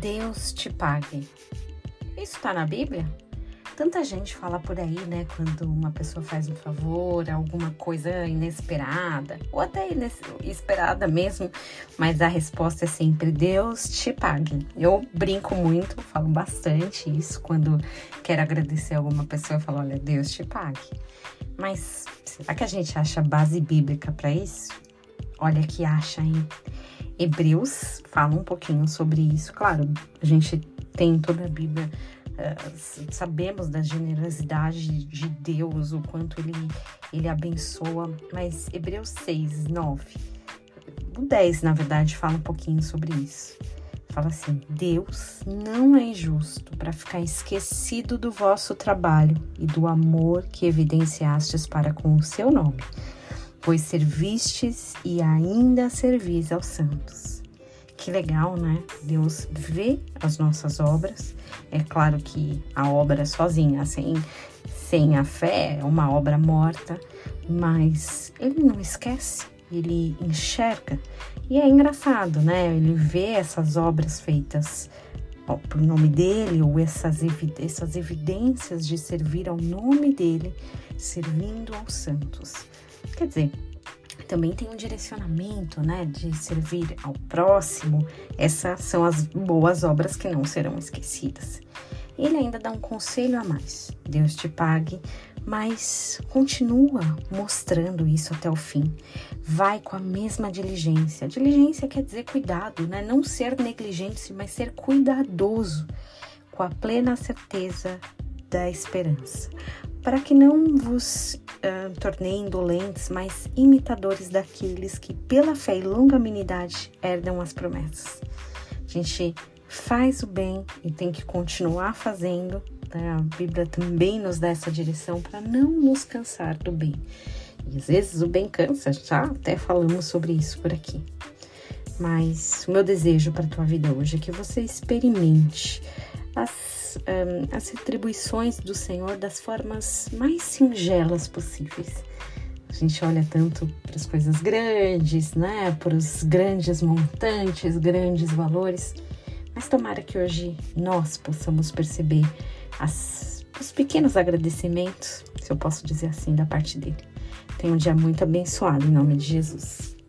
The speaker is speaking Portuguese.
Deus te pague. Isso está na Bíblia? Tanta gente fala por aí, né? Quando uma pessoa faz um favor, alguma coisa inesperada, ou até inesperada mesmo, mas a resposta é sempre: Deus te pague. Eu brinco muito, falo bastante isso quando quero agradecer alguma pessoa, eu falo: Olha, Deus te pague. Mas será que a gente acha base bíblica para isso? Olha que acha, hein? Hebreus fala um pouquinho sobre isso. Claro, a gente tem toda a Bíblia, uh, sabemos da generosidade de Deus, o quanto ele, ele abençoa, mas Hebreus 6, 9, o 10, na verdade, fala um pouquinho sobre isso. Fala assim: Deus não é injusto para ficar esquecido do vosso trabalho e do amor que evidenciastes para com o seu nome pois servistes e ainda servis aos santos. Que legal, né? Deus vê as nossas obras. É claro que a obra sozinha, sem, sem a fé, é uma obra morta, mas ele não esquece, ele enxerga. E é engraçado, né? Ele vê essas obras feitas por nome dele, ou essas, essas evidências de servir ao nome dele, servindo aos santos. Quer dizer, também tem um direcionamento, né, de servir ao próximo. Essas são as boas obras que não serão esquecidas. Ele ainda dá um conselho a mais. Deus te pague, mas continua mostrando isso até o fim. Vai com a mesma diligência. Diligência quer dizer cuidado, né? Não ser negligente, mas ser cuidadoso, com a plena certeza da esperança para que não vos uh, torneiem indolentes, mas imitadores daqueles que, pela fé e longanimidade, herdam as promessas. A gente faz o bem e tem que continuar fazendo. Né? A Bíblia também nos dá essa direção para não nos cansar do bem. E às vezes o bem cansa, já até falamos sobre isso por aqui. Mas o meu desejo para a tua vida hoje é que você experimente as um, as retribuições do Senhor das formas mais singelas possíveis. A gente olha tanto para as coisas grandes, né? Para os grandes montantes, grandes valores, mas tomara que hoje nós possamos perceber as, os pequenos agradecimentos, se eu posso dizer assim, da parte dele. Tenha um dia muito abençoado em nome de Jesus.